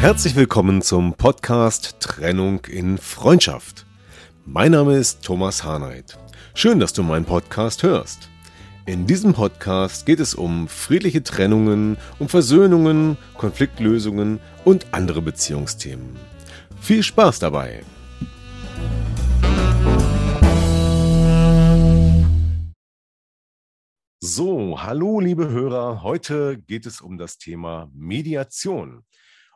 Herzlich willkommen zum Podcast Trennung in Freundschaft. Mein Name ist Thomas Harnight. Schön, dass du meinen Podcast hörst. In diesem Podcast geht es um friedliche Trennungen, um Versöhnungen, Konfliktlösungen und andere Beziehungsthemen. Viel Spaß dabei! So, hallo liebe Hörer, heute geht es um das Thema Mediation.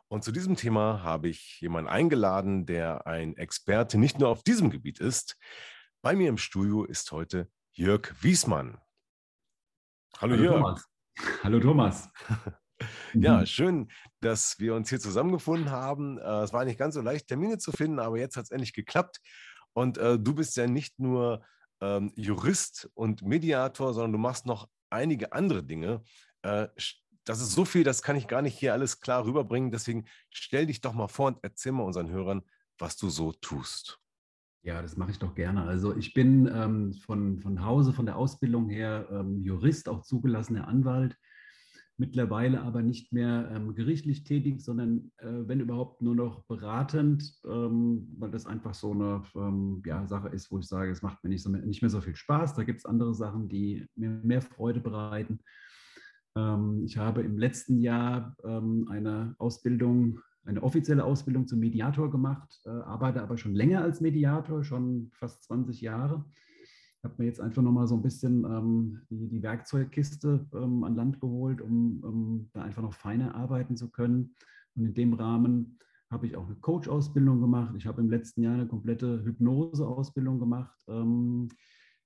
Und zu diesem Thema habe ich jemanden eingeladen, der ein Experte nicht nur auf diesem Gebiet ist. Bei mir im Studio ist heute Jörg Wiesmann. Hallo, hallo Jörg. Thomas. Hallo Thomas. ja, mhm. schön, dass wir uns hier zusammengefunden haben. Äh, es war nicht ganz so leicht, Termine zu finden, aber jetzt hat es endlich geklappt. Und äh, du bist ja nicht nur ähm, Jurist und Mediator, sondern du machst noch einige andere Dinge. Äh, das ist so viel, das kann ich gar nicht hier alles klar rüberbringen. Deswegen stell dich doch mal vor und erzähl mal unseren Hörern, was du so tust. Ja, das mache ich doch gerne. Also ich bin ähm, von, von Hause, von der Ausbildung her ähm, Jurist, auch zugelassener Anwalt mittlerweile aber nicht mehr ähm, gerichtlich tätig, sondern äh, wenn überhaupt nur noch beratend, ähm, weil das einfach so eine ähm, ja, Sache ist, wo ich sage, es macht mir nicht, so, nicht mehr so viel Spaß. Da gibt es andere Sachen, die mir mehr Freude bereiten. Ähm, ich habe im letzten Jahr ähm, eine Ausbildung, eine offizielle Ausbildung zum Mediator gemacht, äh, arbeite aber schon länger als Mediator, schon fast 20 Jahre habe mir jetzt einfach nochmal so ein bisschen ähm, die, die, Werkzeugkiste ähm, an Land geholt, um, um, da einfach noch feiner arbeiten zu können. Und in dem Rahmen habe ich auch eine Coach-Ausbildung gemacht. Ich habe im letzten Jahr eine komplette Hypnose-Ausbildung gemacht. Ähm,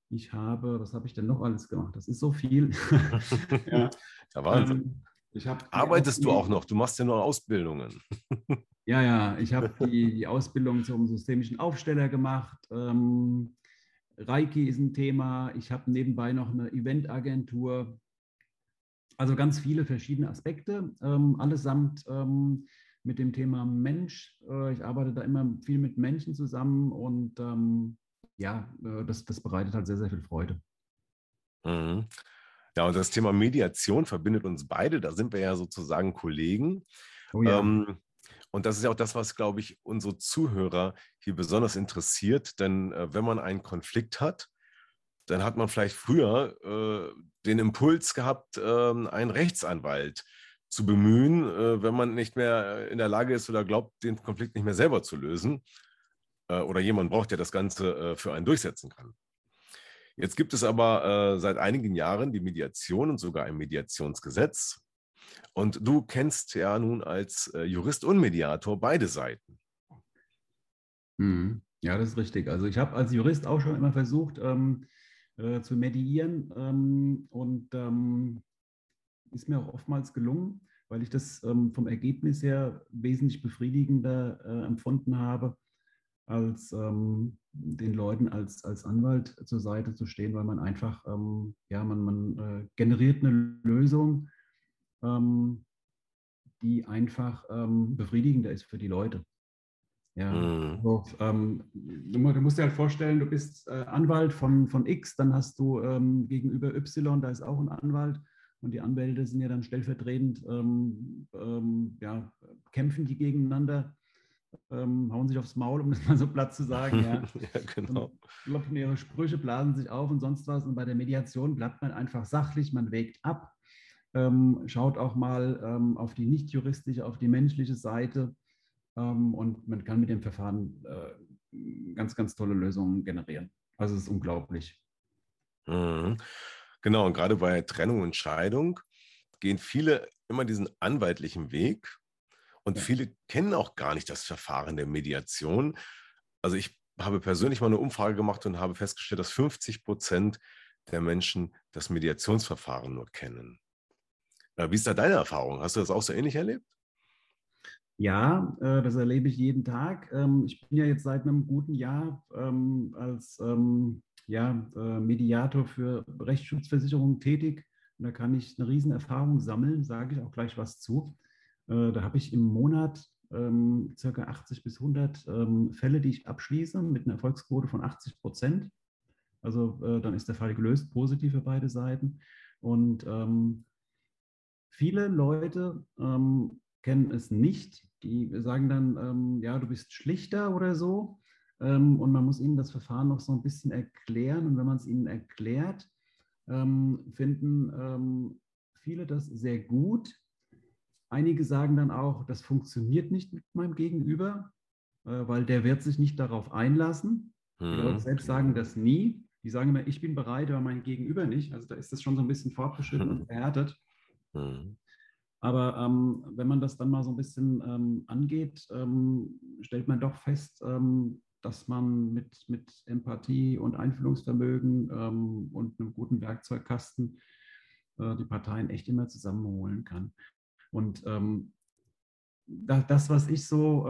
ich habe, was habe ich denn noch alles gemacht? Das ist so viel. ja. ja, Wahnsinn. Ähm, Arbeitest du auch noch? Du machst ja nur Ausbildungen. ja, ja, ich habe die, die Ausbildung zum systemischen Aufsteller gemacht. Ähm, Reiki ist ein Thema. Ich habe nebenbei noch eine Eventagentur. Also ganz viele verschiedene Aspekte, ähm, allesamt ähm, mit dem Thema Mensch. Äh, ich arbeite da immer viel mit Menschen zusammen und ähm, ja, äh, das, das bereitet halt sehr, sehr viel Freude. Mhm. Ja, und das Thema Mediation verbindet uns beide. Da sind wir ja sozusagen Kollegen. Oh ja. Ähm, und das ist ja auch das, was, glaube ich, unsere Zuhörer hier besonders interessiert. Denn äh, wenn man einen Konflikt hat, dann hat man vielleicht früher äh, den Impuls gehabt, äh, einen Rechtsanwalt zu bemühen, äh, wenn man nicht mehr in der Lage ist oder glaubt, den Konflikt nicht mehr selber zu lösen. Äh, oder jemand braucht, der das Ganze äh, für einen durchsetzen kann. Jetzt gibt es aber seit einigen Jahren die Mediation und sogar ein Mediationsgesetz. Und du kennst ja nun als äh, Jurist und Mediator beide Seiten. Mhm. Ja, das ist richtig. Also ich habe als Jurist auch schon immer versucht ähm, äh, zu mediieren ähm, und ähm, ist mir auch oftmals gelungen, weil ich das ähm, vom Ergebnis her wesentlich befriedigender äh, empfunden habe, als ähm, den Leuten als, als Anwalt zur Seite zu stehen, weil man einfach, ähm, ja, man, man äh, generiert eine Lösung, ähm, die einfach ähm, befriedigender ist für die Leute. Ja, mhm. also, ähm, du, musst dir halt vorstellen, du bist äh, Anwalt von, von X, dann hast du ähm, gegenüber Y, da ist auch ein Anwalt und die Anwälte sind ja dann stellvertretend, ähm, ähm, ja, kämpfen die gegeneinander, hauen sich aufs Maul, um das mal so platt zu sagen. Ja, ja genau. Locken ihre Sprüche, blasen sich auf und sonst was. Und bei der Mediation bleibt man einfach sachlich, man wägt ab ähm, schaut auch mal ähm, auf die nicht juristische, auf die menschliche Seite ähm, und man kann mit dem Verfahren äh, ganz, ganz tolle Lösungen generieren. Also es ist unglaublich. Mhm. Genau, und gerade bei Trennung und Scheidung gehen viele immer diesen anwaltlichen Weg und ja. viele kennen auch gar nicht das Verfahren der Mediation. Also ich habe persönlich mal eine Umfrage gemacht und habe festgestellt, dass 50 Prozent der Menschen das Mediationsverfahren nur kennen. Wie ist da deine Erfahrung? Hast du das auch so ähnlich erlebt? Ja, äh, das erlebe ich jeden Tag. Ähm, ich bin ja jetzt seit einem guten Jahr ähm, als ähm, äh, Mediator für Rechtsschutzversicherungen tätig. Und da kann ich eine Riesenerfahrung sammeln, sage ich auch gleich was zu. Äh, da habe ich im Monat circa 80 bis 100 ähm, Fälle, die ich abschließe mit einer Erfolgsquote von 80 Prozent. Also äh, dann ist der Fall gelöst, positiv für beide Seiten. Und viele Leute ähm, kennen es nicht. Die sagen dann, ähm, ja, du bist schlichter oder so. Ähm, und man muss ihnen das Verfahren noch so ein bisschen erklären. Und wenn man es ihnen erklärt, finden viele das sehr gut Einige sagen dann auch, das funktioniert nicht mit meinem Gegenüber, äh, weil der wird sich nicht darauf einlassen. Die Leute mhm. selbst sagen das nie. Die sagen immer, ich bin bereit, aber mein Gegenüber nicht. Also da ist das schon so ein bisschen fortgeschritten und verhärtet. Mhm. Aber ähm, wenn man das dann mal so ein bisschen ähm, angeht, ähm, stellt man doch fest, ähm, dass man mit, mit Empathie und Einfühlungsvermögen ähm, und einem guten Werkzeugkasten äh, die Parteien echt immer zusammenholen kann. Und ähm, das, was ich so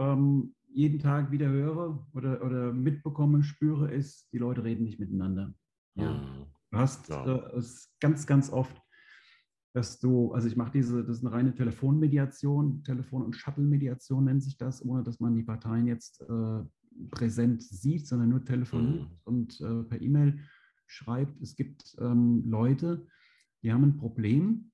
jeden Tag wieder höre oder, oder mitbekomme, spüre, ist, die Leute reden nicht miteinander. Ja. Mhm. Du hast ja. äh, es ganz, ganz oft, dass du, also ich mache diese, das ist eine reine Telefonmediation, Telefon- und Shuttle-Mediation nennt sich das, ohne dass man die Parteien jetzt äh, präsent sieht, sondern nur telefoniert mhm. und äh, per E-Mail schreibt. Es gibt ähm, Leute, die haben ein Problem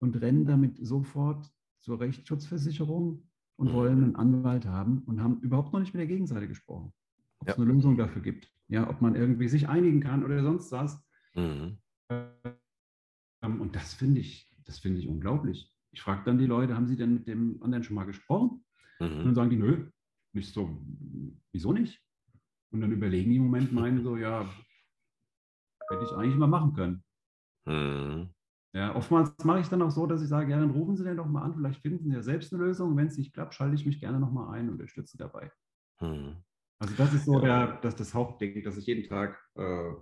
und rennen damit sofort zur Rechtsschutzversicherung und mhm. wollen einen Anwalt haben und haben überhaupt noch nicht mit der Gegenseite gesprochen. Ob ja. es eine Lösung dafür gibt. Ja, ob man irgendwie sich einigen kann oder sonst was. Mhm. Ähm, und das finde ich, das finde ich unglaublich. Ich frage dann die Leute, haben sie denn mit dem anderen schon mal gesprochen? Mhm. Und dann sagen die, nö, nicht so, wieso nicht? Und dann überlegen die im Moment, meinen so, ja, hätte ich eigentlich mal machen können. Mhm. Ja, oftmals mache ich dann auch so, dass ich sage, ja, dann rufen Sie den doch mal an, vielleicht finden Sie ja selbst eine Lösung. Wenn es nicht klappt, schalte ich mich gerne nochmal ein und unterstütze dabei. Hm. Also das ist so der, das, das Hauptding, das ich jeden Tag, äh,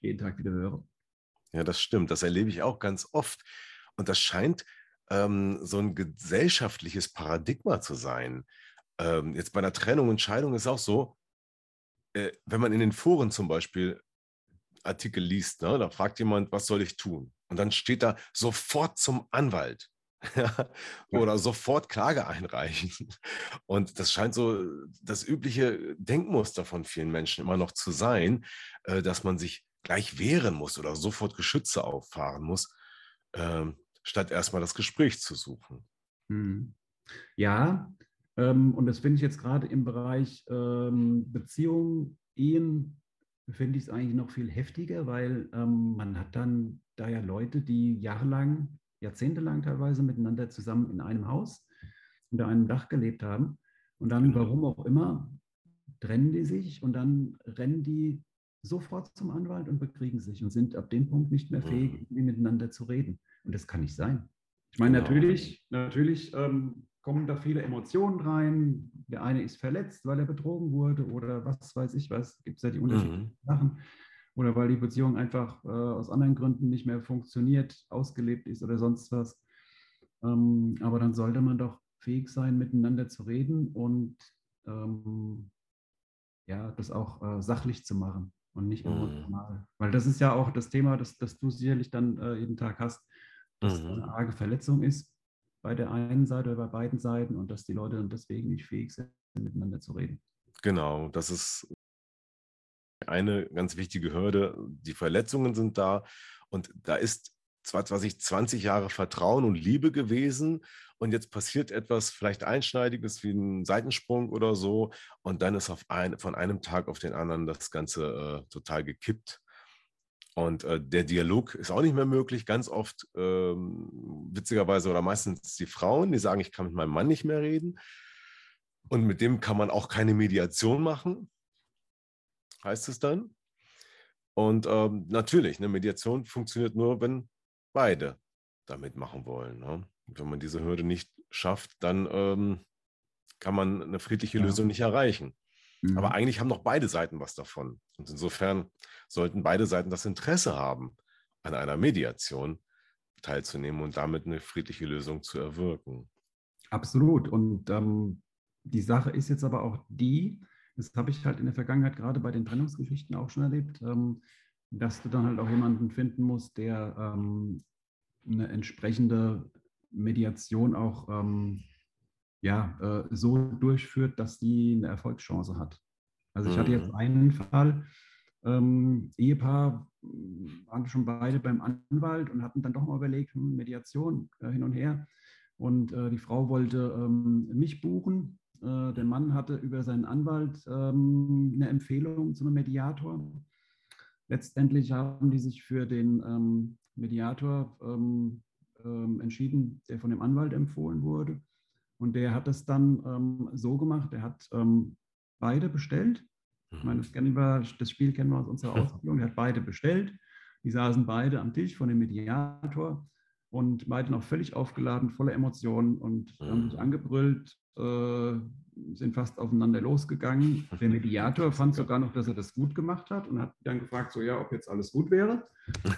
jeden Tag wieder höre. Ja, das stimmt. Das erlebe ich auch ganz oft. Und das scheint ähm, so ein gesellschaftliches Paradigma zu sein. Ähm, jetzt bei einer Trennung und Scheidung ist auch so, äh, wenn man in den Foren zum Beispiel Artikel liest, ne, da fragt jemand, was soll ich tun? Und dann steht da sofort zum Anwalt. oder sofort Klage einreichen. Und das scheint so das übliche Denkmuster von vielen Menschen immer noch zu sein, äh, dass man sich gleich wehren muss oder sofort Geschütze auffahren muss, ähm, statt erstmal das Gespräch zu suchen. Hm. Ja, ähm, und das finde ich jetzt gerade im Bereich ähm, Beziehungen, Ehen, finde ich es eigentlich noch viel heftiger, weil man hat dann da ja Leute, die jahrelang, jahrzehntelang teilweise miteinander zusammen in einem Haus unter einem Dach gelebt haben. Und dann, genau. warum auch immer, trennen die sich und dann rennen die sofort zum Anwalt und bekriegen sich und sind ab dem Punkt nicht mehr fähig, mhm. miteinander zu reden. Und das kann nicht sein. Ich meine, genau. natürlich, natürlich ähm, kommen da viele Emotionen rein. Der eine ist verletzt, weil er betrogen wurde oder was weiß ich was. Gibt es ja die unterschiedlichen mhm. Sachen oder weil die Beziehung einfach äh, aus anderen Gründen nicht mehr funktioniert, ausgelebt ist oder sonst was. Ähm, aber dann sollte man doch fähig sein, miteinander zu reden und ähm, ja, das auch äh, sachlich zu machen und nicht emotional. Mhm. Weil das ist ja auch das Thema, das, das du sicherlich dann äh, jeden Tag hast, dass mhm. eine arge Verletzung ist bei der einen Seite oder bei beiden Seiten und dass die Leute dann deswegen nicht fähig sind, miteinander zu reden. Genau, das ist eine ganz wichtige Hürde. Die Verletzungen sind da und da ist zwar, zwar sich 20 Jahre Vertrauen und Liebe gewesen und jetzt passiert etwas vielleicht Einschneidiges wie ein Seitensprung oder so und dann ist auf ein, von einem Tag auf den anderen das Ganze äh, total gekippt. Und äh, der Dialog ist auch nicht mehr möglich. Ganz oft, ähm, witzigerweise oder meistens die Frauen, die sagen, ich kann mit meinem Mann nicht mehr reden. Und mit dem kann man auch keine Mediation machen heißt es dann. Und ähm, natürlich, eine Mediation funktioniert nur, wenn beide damit machen wollen. Ne? Wenn man diese Hürde nicht schafft, dann ähm, kann man eine friedliche ja. Lösung nicht erreichen. Mhm. Aber eigentlich haben doch beide Seiten was davon. Und insofern sollten beide Seiten das Interesse haben, an einer Mediation teilzunehmen und damit eine friedliche Lösung zu erwirken. Absolut. Und ähm, die Sache ist jetzt aber auch die, das habe ich halt in der Vergangenheit gerade bei den Trennungsgeschichten auch schon erlebt, ähm, dass du dann halt auch jemanden finden musst, der ähm, eine entsprechende Mediation auch ähm, ja, äh, so durchführt, dass die eine Erfolgschance hat. Also ich hatte jetzt mhm. einen Fall, ähm, Ehepaar waren schon beide beim Anwalt und hatten dann doch mal überlegt, hm, Mediation äh, hin und her. Und äh, die Frau wollte ähm, mich buchen. Äh, der Mann hatte über seinen Anwalt ähm, eine Empfehlung zu einem Mediator. Letztendlich haben die sich für den ähm, Mediator ähm, ähm, entschieden, der von dem Anwalt empfohlen wurde. Und der hat es dann ähm, so gemacht, er hat beide bestellt. Ich meine, das, wir, das, Spiel kennen wir aus unserer Ausbildung. Er hat beide bestellt. Die saßen beide am Tisch von dem Mediator und beide noch völlig aufgeladen, voller Emotionen und haben sich angebrüllt, äh, sind fast aufeinander losgegangen. Der Mediator fand sogar noch, dass er das gut gemacht hat und hat dann gefragt, so ja, ob jetzt alles gut wäre.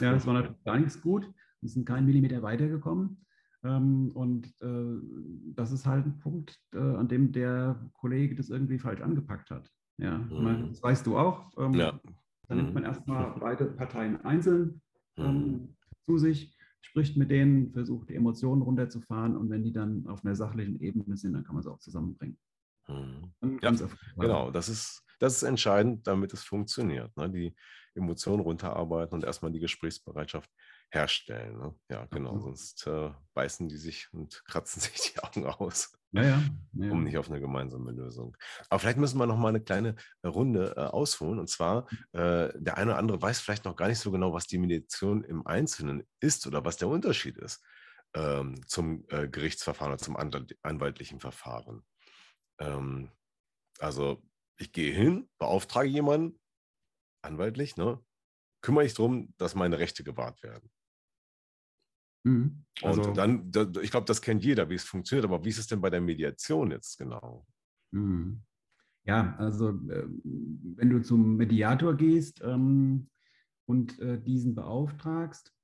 Ja, das war natürlich gar nichts gut. Wir sind keinen Millimeter weitergekommen. Ähm, und äh, das ist halt ein Punkt, äh, an dem der Kollege das irgendwie falsch angepackt hat. Ja, mhm. das weißt du auch. Ähm, ja. Dann nimmt man mhm. erstmal beide Parteien einzeln ähm, mhm. zu sich spricht mit denen, versucht die Emotionen runterzufahren und wenn die dann auf einer sachlichen Ebene sind, dann kann man sie auch zusammenbringen. Mhm. Ja, genau, das ist, das ist entscheidend, damit es funktioniert. Ne? Die Emotionen runterarbeiten und erstmal die Gesprächsbereitschaft herstellen. Ne? Ja, genau, Absolut. sonst äh, beißen die sich und kratzen sich die Augen aus. Ja, ja. ja, um nicht auf eine gemeinsame Lösung. Aber vielleicht müssen wir noch mal eine kleine äh, Runde äh, ausholen. Und zwar, äh, der eine oder andere weiß vielleicht noch gar nicht so genau, was die Mediation im Einzelnen ist oder was der Unterschied ist ähm, zum äh, Gerichtsverfahren oder zum anwaltlichen Verfahren. Ähm, also ich gehe hin, beauftrage jemanden, anwaltlich, ne, kümmere ich darum, dass meine Rechte gewahrt werden. Mhm. Also, und dann, ich glaube, das kennt jeder, wie es funktioniert, aber wie ist es denn bei der Mediation jetzt genau? Mhm. Ja, also äh, wenn du zum Mediator gehst ähm, und äh, diesen beauftragst,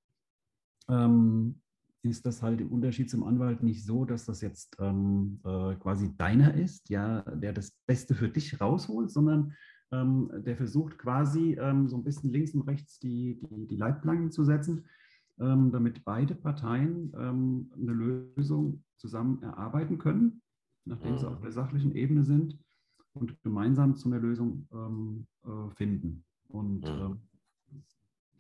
ähm, ist das halt im Unterschied zum Anwalt nicht so, dass das jetzt ähm, äh, quasi deiner ist, ja, der das Beste für dich rausholt, sondern ähm, der versucht quasi ähm, so ein bisschen links und rechts die, die, die Leitplanken zu setzen ähm, damit beide Parteien ähm, eine Lösung zusammen erarbeiten können, nachdem sie auf der sachlichen Ebene sind und gemeinsam zu einer Lösung ähm, äh, finden. Und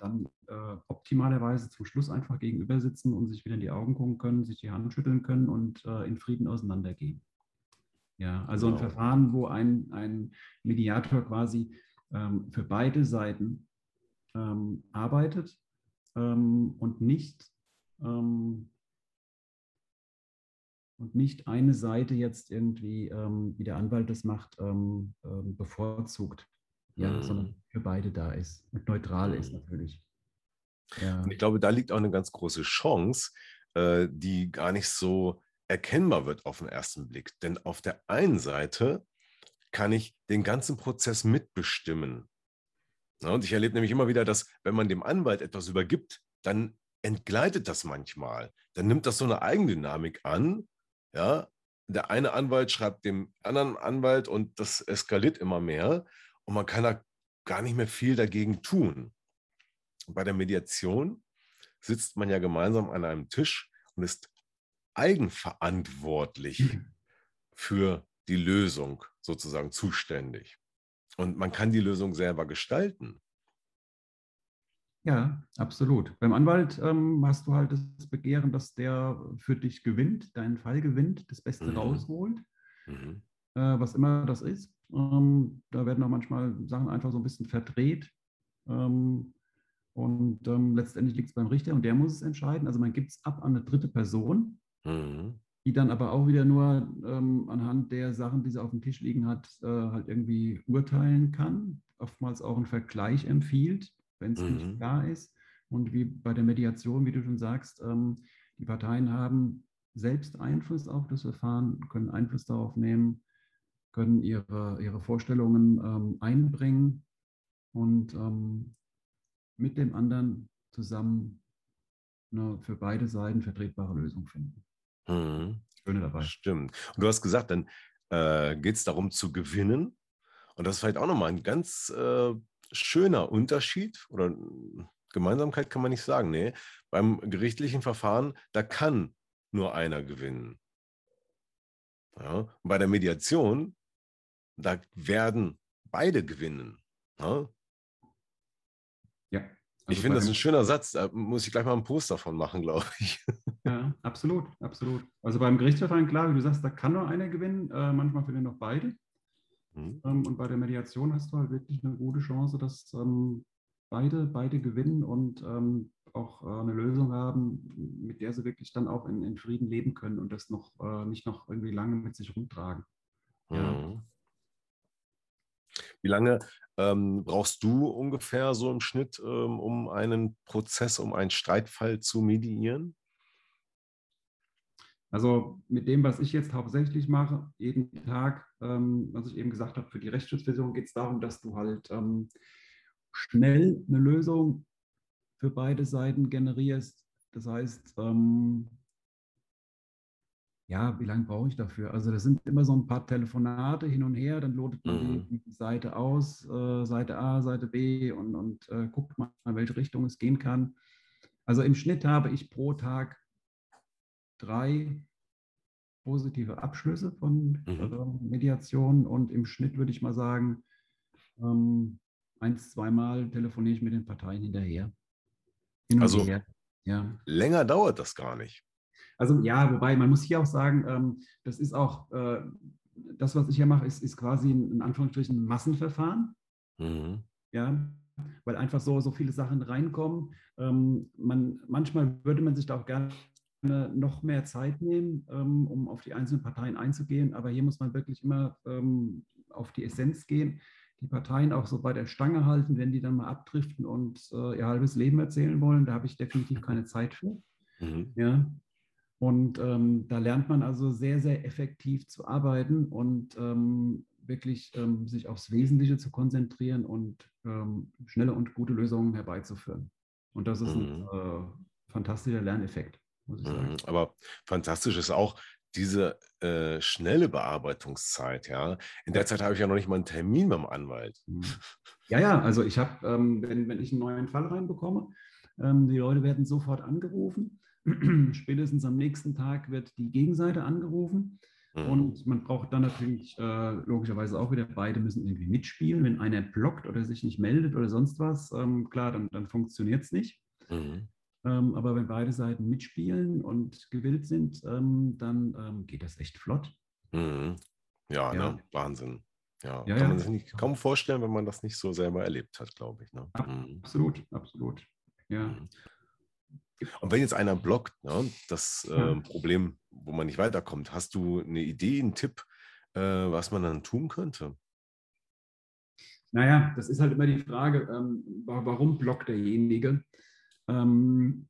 dann äh, optimalerweise zum Schluss einfach gegenüber sitzen und sich wieder in die Augen gucken können, sich die Hand schütteln können und äh, in Frieden auseinandergehen. Ja, also genau. ein Verfahren, wo ein, ein Mediator quasi ähm, für beide Seiten ähm, arbeitet ähm, und nicht ähm, und nicht eine Seite jetzt irgendwie, ähm, wie der Anwalt das macht, ähm, ähm, bevorzugt, ja, mhm. sondern für beide da ist und neutral mhm. ist natürlich. Ja. Und ich glaube, da liegt auch eine ganz große Chance, äh, die gar nicht so erkennbar wird auf den ersten Blick. Denn auf der einen Seite kann ich den ganzen Prozess mitbestimmen. Ja, und ich erlebe nämlich immer wieder, dass wenn man dem Anwalt etwas übergibt, dann entgleitet das manchmal. Dann nimmt das so eine Eigendynamik an. Ja, der eine Anwalt schreibt dem anderen Anwalt und das eskaliert immer mehr und man kann da gar nicht mehr viel dagegen tun. Bei der Mediation sitzt man ja gemeinsam an einem Tisch und ist eigenverantwortlich mhm. für die Lösung sozusagen zuständig. Und man kann die Lösung selber gestalten. Ja, absolut. Beim Anwalt ähm, hast du halt das Begehren, dass der für dich gewinnt, deinen Fall gewinnt, das Beste mhm. rausholt, mhm. Äh, was immer das ist. Ähm, da werden auch manchmal Sachen einfach so ein bisschen verdreht. Ähm, und ähm, letztendlich liegt es beim Richter und der muss es entscheiden. Also man gibt es ab an eine dritte Person, mhm. Die dann aber auch wieder nur ähm, anhand der Sachen, die sie auf dem Tisch liegen hat, äh, halt irgendwie urteilen kann. Oftmals auch einen Vergleich empfiehlt wenn es mhm. nicht klar ist. Und wie bei der Mediation, wie du schon sagst, ähm, die Parteien haben selbst Einfluss auf das Verfahren, können Einfluss darauf nehmen, können ihre, ihre Vorstellungen ähm, einbringen und ähm, mit dem anderen zusammen eine für beide Seiten vertretbare Lösung finden. Mhm. Schöne dabei. Stimmt. Und du hast gesagt, dann äh, geht es darum zu gewinnen. Und das ist vielleicht auch nochmal ein ganz äh, schöner Unterschied oder Gemeinsamkeit kann man nicht sagen. Nee, beim gerichtlichen Verfahren, da kann nur einer gewinnen. Ja, bei der Mediation, da werden beide gewinnen. Ja? Also ich finde das ein schöner Satz. Da muss ich gleich mal ein Poster von machen, glaube ich. Ja, absolut, absolut. Also beim Gerichtsverfahren, klar, wie du sagst, da kann nur einer gewinnen. Äh, manchmal finden noch beide. Mhm. Ähm, und bei der Mediation hast du halt wirklich eine gute Chance, dass ähm, beide, beide gewinnen und ähm, auch äh, eine Lösung haben, mit der sie wirklich dann auch in, in Frieden leben können und das noch äh, nicht noch irgendwie lange mit sich rumtragen. Ja. Wie lange ähm, brauchst du ungefähr so im Schnitt, ähm, um einen Prozess, um einen Streitfall zu mediieren? Also mit dem, was ich jetzt hauptsächlich mache, jeden Tag, ähm, was ich eben gesagt habe, für die Rechtsschutzversicherung geht es darum, dass du halt ähm, schnell eine Lösung für beide Seiten generierst. Das heißt, ähm, ja, wie lange brauche ich dafür? Also das sind immer so ein paar Telefonate hin und her, dann lotet man mhm. die, Seite aus, äh, Seite A, Seite B und, und äh, guckt mal, in welche Richtung es gehen kann. Also im Schnitt habe ich pro Tag drei positive Abschlüsse von mhm. äh, Mediationen und im Schnitt würde ich mal sagen, ähm, eins, zweimal telefoniere ich mit den Parteien hinterher. Hin also her. Ja. länger dauert das gar nicht. Also ja, wobei man muss hier auch sagen, ähm, das ist auch, äh, das, was ich hier mache, ist, ist quasi ein, in Anführungsstrichen ein Massenverfahren. Mhm. Ja, weil einfach so, so viele Sachen reinkommen. Ähm, man, manchmal würde man sich da auch gerne noch mehr Zeit nehmen, ähm, um auf die einzelnen Parteien einzugehen. Aber hier muss man wirklich immer ähm, auf die Essenz gehen, die Parteien auch so bei der Stange halten, wenn die dann mal abdriften und äh, ihr halbes Leben erzählen wollen. Da habe ich definitiv keine Zeit für. Mhm. Ja. Und ähm, da lernt man also sehr, sehr effektiv zu arbeiten und ähm, wirklich ähm, sich aufs Wesentliche zu konzentrieren und ähm, schnelle und gute Lösungen herbeizuführen. Und das ist ein mhm. äh, fantastischer Lerneffekt muss ich sagen. Mhm, aber fantastisch ist auch diese äh, schnelle Bearbeitungszeit, ja. In der Zeit habe ich ja noch nicht mal einen Termin beim Anwalt. Mhm. Ja, ja, also ich habe, ähm, wenn, wenn ich einen neuen Fall reinbekomme, ähm, die Leute werden sofort angerufen. Spätestens am nächsten Tag wird die Gegenseite angerufen. Mhm. Und man braucht dann natürlich äh, logischerweise auch wieder, beide müssen irgendwie mitspielen. Wenn einer blockt oder sich nicht meldet oder sonst was, ähm, klar, dann, dann funktioniert es nicht. Mhm. Ähm, aber wenn beide Seiten mitspielen und gewillt sind, ähm, dann ähm, geht das echt flott. Mhm. Ja, ja. Ne? Wahnsinn. Ja, ja kann man sich nicht, kaum vorstellen, wenn man das nicht so selber erlebt hat, glaube ich. Ne? Mhm. Absolut, absolut. Ja. Und wenn jetzt einer blockt, ne, das äh, Problem, wo man nicht weiterkommt, hast du eine Idee, einen Tipp, äh, was man dann tun könnte? Naja, das ist halt immer die Frage, ähm, warum blockt derjenige? Ähm,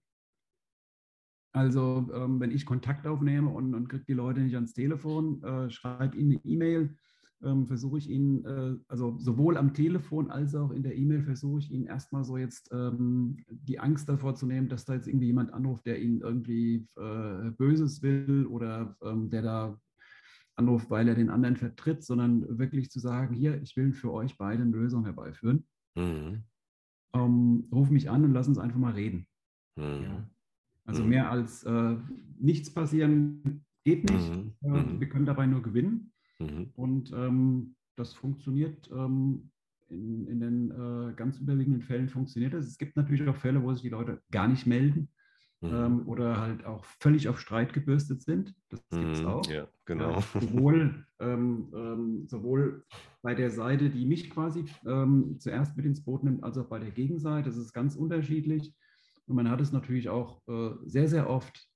also, ähm, wenn ich Kontakt aufnehme und, und kriege die Leute nicht ans Telefon, äh, schreibe ihnen eine E-Mail, ähm, versuche ich ihnen, äh, also sowohl am Telefon als auch in der E-Mail versuche ich ihnen erstmal so jetzt ähm, die Angst davor zu nehmen, dass da jetzt irgendwie jemand anruft, der ihnen irgendwie äh, Böses will oder ähm, der da anruft, weil er den anderen vertritt, sondern wirklich zu sagen, hier, ich will für euch beide eine Lösung herbeiführen. Mhm ähm, ruf mich an und lass uns einfach mal reden. Mhm. Ja. Also mhm. mehr als äh, nichts passieren geht nicht. Mhm. Mhm. wir können dabei nur gewinnen. Mhm. Und ähm, das funktioniert ähm, in, in, den äh, ganz überwiegenden Fällen funktioniert das. Es gibt natürlich auch Fälle, wo sich die Leute gar nicht melden mhm. ähm, oder halt auch völlig auf Streit gebürstet sind. Das gibt es auch. Ja, genau. Ja, sowohl, ähm, ähm, sowohl bei der Seite, die mich quasi zuerst mit ins Boot nimmt, als auch bei der Gegenseite. Das ist ganz unterschiedlich. Und man hat es natürlich auch äh, sehr, sehr oft,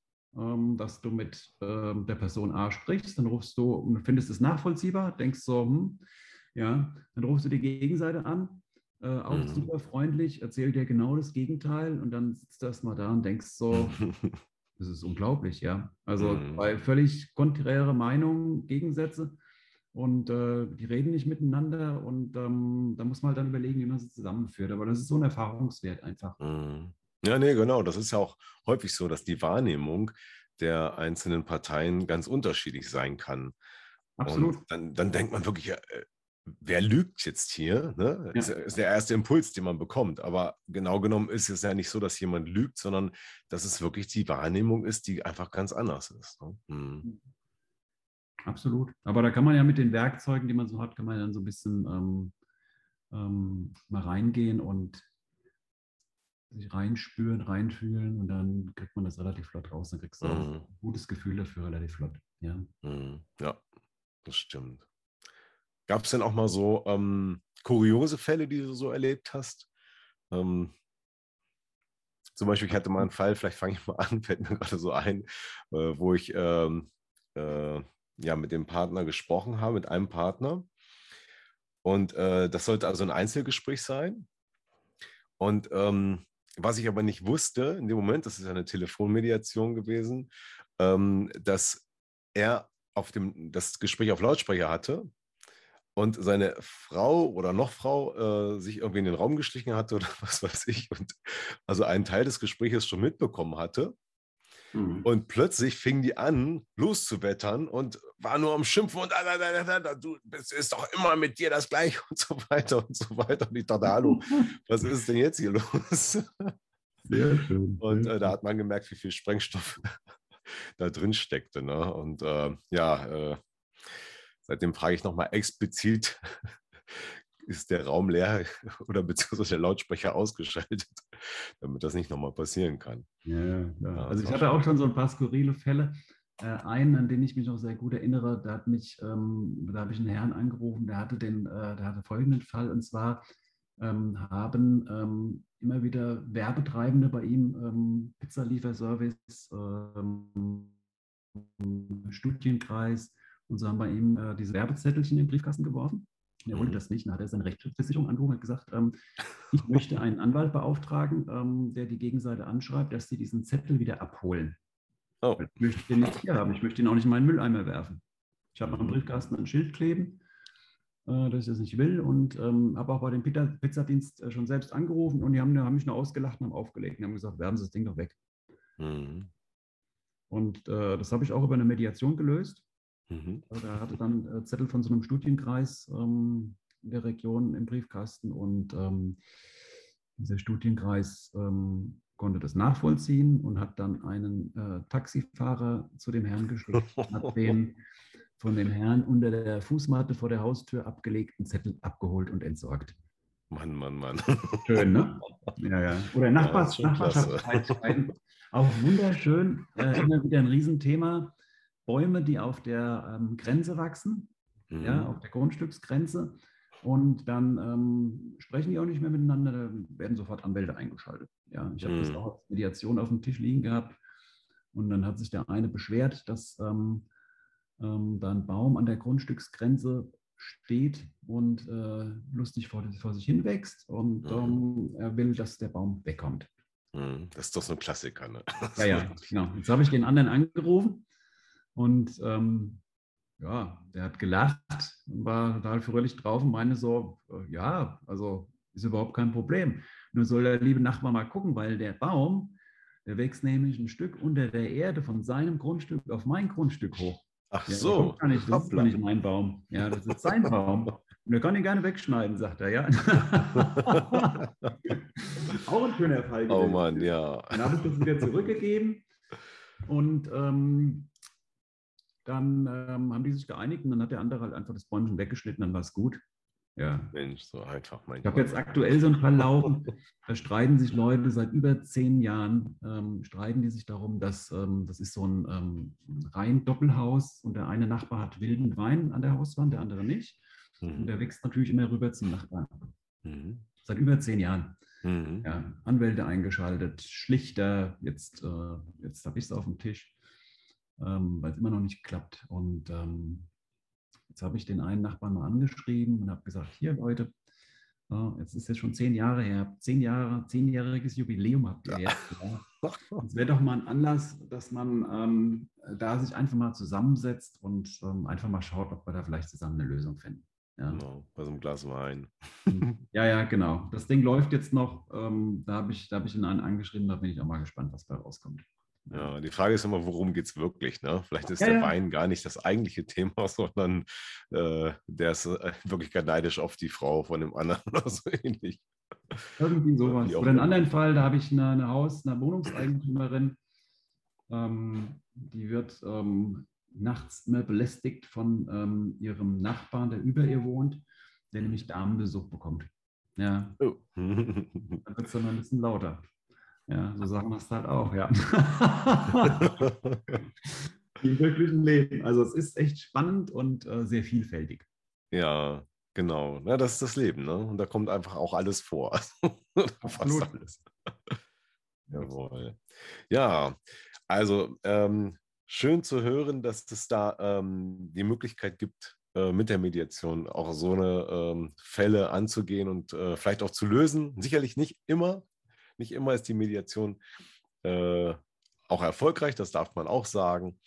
dass du mit ähm, der Person A sprichst, dann rufst du und findest es nachvollziehbar, denkst so, hm, ja, dann rufst du die Gegenseite an, äh, auch mhm. super freundlich, erzählt dir genau das Gegenteil und dann sitzt du erstmal da und denkst so, das ist unglaublich, ja. Also mhm. bei völlig konträre Meinungen, Gegensätze und äh, die reden nicht miteinander und ähm, da muss man halt dann überlegen, wie man sie zusammenführt. Aber das ist so ein Erfahrungswert einfach. Mhm. Ja, nee, genau. Das ist ja auch häufig so, dass die Wahrnehmung der einzelnen Parteien ganz unterschiedlich sein kann. Absolut. Und dann, dann denkt man wirklich, äh, wer lügt jetzt hier? Ne? Ja. Ist, ist, der erste Impuls, den man bekommt. Aber genau genommen ist es ja nicht so, dass jemand lügt, sondern dass es wirklich die Wahrnehmung ist, die einfach ganz anders ist. Ne? Hm. Absolut. Aber da kann man ja mit den Werkzeugen, die man so hat, kann man dann so ein bisschen ähm, ähm, mal reingehen und sich reinspüren, reinfühlen und dann kriegt man das relativ flott raus. Dann kriegst du mhm. ein gutes Gefühl dafür relativ flott. Ja, mhm. ja das stimmt. Gab es denn auch mal so ähm, kuriose Fälle, die du so erlebt hast? Ähm, zum Beispiel, ich hatte mal einen Fall, vielleicht fange ich mal an, fällt mir gerade so ein, äh, wo ich ähm, äh, ja mit dem Partner gesprochen habe, mit einem Partner. Und äh, das sollte also ein Einzelgespräch sein. Und ähm, was ich aber nicht wusste in dem Moment, das ist eine Telefonmediation gewesen, ähm, dass er auf dem, das Gespräch auf Lautsprecher hatte und seine Frau oder noch Frau äh, sich irgendwie in den Raum geschlichen hatte oder was weiß ich und also einen Teil des Gesprächs schon mitbekommen hatte. Mhm. Und plötzlich fing die an, loszuwettern und war nur am Schimpfen und ah, da, da, du bist ist doch immer mit dir das gleiche und so weiter und so weiter. Und ich dachte, hallo, was ist denn jetzt hier los? Sehr schön. Und äh, da hat man gemerkt, wie viel Sprengstoff da drin steckte. Ne? Und äh, ja, äh, seitdem frage ich nochmal explizit, ist der Raum leer oder beziehungsweise der Lautsprecher ausgeschaltet, damit das nicht nochmal passieren kann. Ja, ja. Also ich hatte auch schon so ein paar skurrile Fälle. Äh, einen, an den ich mich noch sehr gut erinnere, da hat mich, ähm, da habe ich einen Herrn angerufen, der hatte den, äh, der hatte folgenden Fall und zwar ähm, haben ähm, immer wieder Werbetreibende bei ihm ähm, Pizzalieferservice, ähm, Studienkreis und so haben bei ihm äh, diese Werbezettelchen in den Briefkasten geworfen. Er wollte mhm. das nicht. Dann hat er seine Rechtsschutzversicherung angerufen und gesagt, ähm, ich möchte einen Anwalt beauftragen, ähm, der die Gegenseite anschreibt, dass sie diesen Zettel wieder abholen. Oh. Ich möchte den nicht hier haben. Ich möchte ihn auch nicht in meinen Mülleimer werfen. Ich habe am mhm. Briefkasten ein Schild kleben, äh, dass ich das nicht will und ähm, habe auch bei dem Pizza Pizzadienst äh, schon selbst angerufen und die haben, haben mich nur ausgelacht und haben aufgelegt und haben gesagt, werfen Sie das Ding doch weg. Mhm. Und äh, das habe ich auch über eine Mediation gelöst. Mhm. Also er hatte dann äh, Zettel von so einem Studienkreis ähm, in der Region im Briefkasten und ähm, dieser Studienkreis ähm, konnte das nachvollziehen und hat dann einen äh, Taxifahrer zu dem Herrn geschickt, hat den von dem Herrn unter der Fußmatte vor der Haustür abgelegten Zettel abgeholt und entsorgt. Mann, Mann, Mann. Schön, ne? Ja, ja. Oder Nachbars, ja, Nachbarschaftszeiten. Auch wunderschön. Äh, immer wieder ein Riesenthema. Bäume, die auf der ähm, Grenze wachsen, mhm. ja, auf der Grundstücksgrenze. Und dann ähm, sprechen die auch nicht mehr miteinander, da werden sofort Anwälte eingeschaltet. Ja, ich habe mhm. das auch als Mediation auf dem Tisch liegen gehabt. Und dann hat sich der eine beschwert, dass ähm, ähm, da ein Baum an der Grundstücksgrenze steht und äh, lustig vor, vor, sich hin wächst. Und mhm. Ähm, er will, dass der Baum wegkommt. Mhm. Das ist doch so ein Klassiker. Ne? Ja, ja, genau. Jetzt habe ich den anderen angerufen und ähm, ja, der hat gelacht und war total fröhlich drauf und meinte so, äh, ja, also ist überhaupt kein Problem. Nur soll der liebe Nachbar mal gucken, weil der Baum, der wächst nämlich ein Stück unter der Erde von seinem Grundstück auf mein Grundstück hoch. Ach ja, so. Gar nicht, das ist gar nicht mein Baum. Ja, das ist sein Baum. Und er kann ihn gerne wegschneiden, sagt er, ja. Auch ein schöner Fall. Oh Mann, ja. Dann habe ich das wieder zurückgegeben und ähm, dann ähm, haben die sich geeinigt und dann hat der andere halt einfach das Bäumchen weggeschnitten, dann war es gut. Ja. Mensch, so einfach mein Ich habe jetzt aktuell so einen Fall laufen, da streiten sich Leute seit über zehn Jahren, ähm, streiten die sich darum, dass ähm, das ist so ein ähm, rein Doppelhaus und der eine Nachbar hat wilden Wein an der Hauswand, der andere nicht. Mhm. Und der wächst natürlich immer rüber zum Nachbarn. Mhm. Seit über zehn Jahren. Mhm. Ja, Anwälte eingeschaltet, Schlichter, jetzt, äh, jetzt habe ich es auf dem Tisch ähm, weil es immer noch nicht klappt. Und ähm, jetzt habe ich den einen Nachbarn mal angeschrieben und habe gesagt, hier Leute, Ja, jetzt ist es schon zehn Jahre her. Zehn Jahre, zehnjähriges Jubiläum habt ihr ja. jetzt. Ja. Es wäre doch mal ein Anlass, dass man ähm, da sich einfach mal zusammensetzt und ähm, einfach mal schaut, ob wir da vielleicht zusammen eine Lösung finden. Ja. Genau, bei so einem Glas Wein. Ja, ja, genau. Das Ding läuft jetzt noch. Ähm, da habe ich, hab ich ihn angeschrieben, da bin ich auch mal gespannt, was da rauskommt. Ja, die Frage ist immer, worum geht es wirklich? Ne? Vielleicht ist ja, der ja. Wein gar nicht das eigentliche Thema, sondern äh, der ist äh, wirklich gar neidisch auf die Frau von dem anderen oder so ähnlich. Irgendwie sowas. Oder in einem anderen Fall, da habe ich eine, eine Haus-, eine Wohnungseigentümerin, ähm, die wird ähm, nachts immer belästigt von ähm, ihrem Nachbarn, der über ihr wohnt, der nämlich Damenbesuch bekommt. Ja. Oh. da wird es dann ein bisschen lauter. Ja, so sagen wir es halt auch, ja. Im wirklichen Leben. Also es ist echt spannend und äh, sehr vielfältig. Ja, genau. Ja, das ist das Leben, ne? Und da kommt einfach auch alles vor. Fast alles. Jawohl. Ja, also ähm, schön zu hören, dass es da ähm, die Möglichkeit gibt, äh, mit der Mediation auch so eine ähm, Fälle anzugehen und äh, vielleicht auch zu lösen. Sicherlich nicht immer, nicht immer ist die Mediation äh, auch erfolgreich, das darf man auch sagen,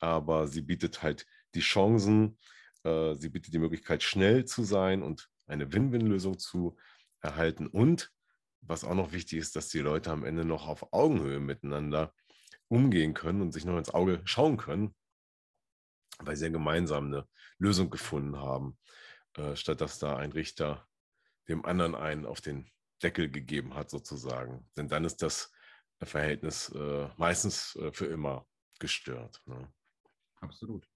aber sie bietet halt die Chancen, äh, sie bietet die Möglichkeit, schnell zu sein und eine Win-Win-Lösung zu erhalten. Und was auch noch wichtig ist, dass die Leute am Ende noch auf Augenhöhe miteinander umgehen können und sich noch ins Auge schauen können, weil sie ja gemeinsam eine Lösung gefunden haben, äh, statt dass da ein Richter dem anderen einen auf den Deckel gegeben hat, sozusagen. Denn dann ist das Verhältnis äh, meistens äh, für immer gestört. Ne? Absolut.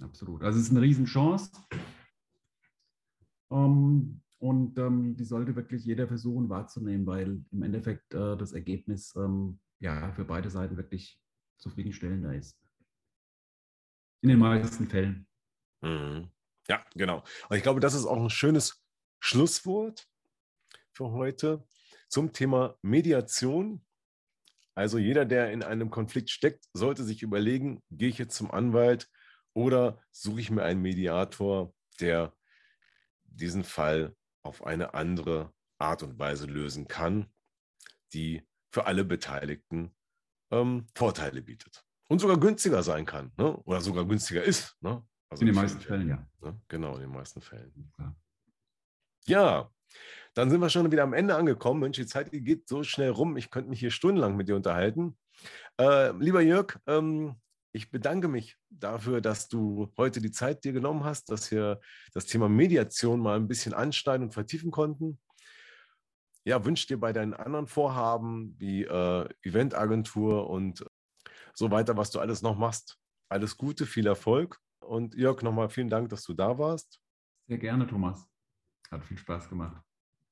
Absolut. Also es ist eine Riesenchance. Ähm, und ähm, die sollte wirklich jeder versuchen wahrzunehmen, weil im Endeffekt äh, das Ergebnis ähm, ja für beide Seiten wirklich zufriedenstellender ist. In den meisten Fällen. Mhm. Ja, genau. Und ich glaube, das ist auch ein schönes Schlusswort für heute zum Thema Mediation. Also jeder, der in einem Konflikt steckt, sollte sich überlegen, gehe ich jetzt zum Anwalt oder suche ich mir einen Mediator, der diesen Fall auf eine andere Art und Weise lösen kann, die für alle Beteiligten ähm, Vorteile bietet. Und sogar günstiger sein kann, ne? oder sogar günstiger ist. Ne? Also in den meisten Fällen, ja. Ne? Genau, in den meisten Fällen. Ja. ja, dann sind wir schon wieder am Ende angekommen. Mensch, die Zeit geht so schnell rum. Ich könnte mich hier stundenlang mit dir unterhalten. Äh, lieber Jörg, ähm, ich bedanke mich dafür, dass du heute die Zeit dir genommen hast, dass wir das Thema Mediation mal ein bisschen anschneiden und vertiefen konnten. Ja, wünsche dir bei deinen anderen Vorhaben wie äh, Eventagentur und so weiter, was du alles noch machst, alles Gute, viel Erfolg. Und Jörg, nochmal vielen Dank, dass du da warst. Sehr gerne, Thomas. Hat viel Spaß gemacht.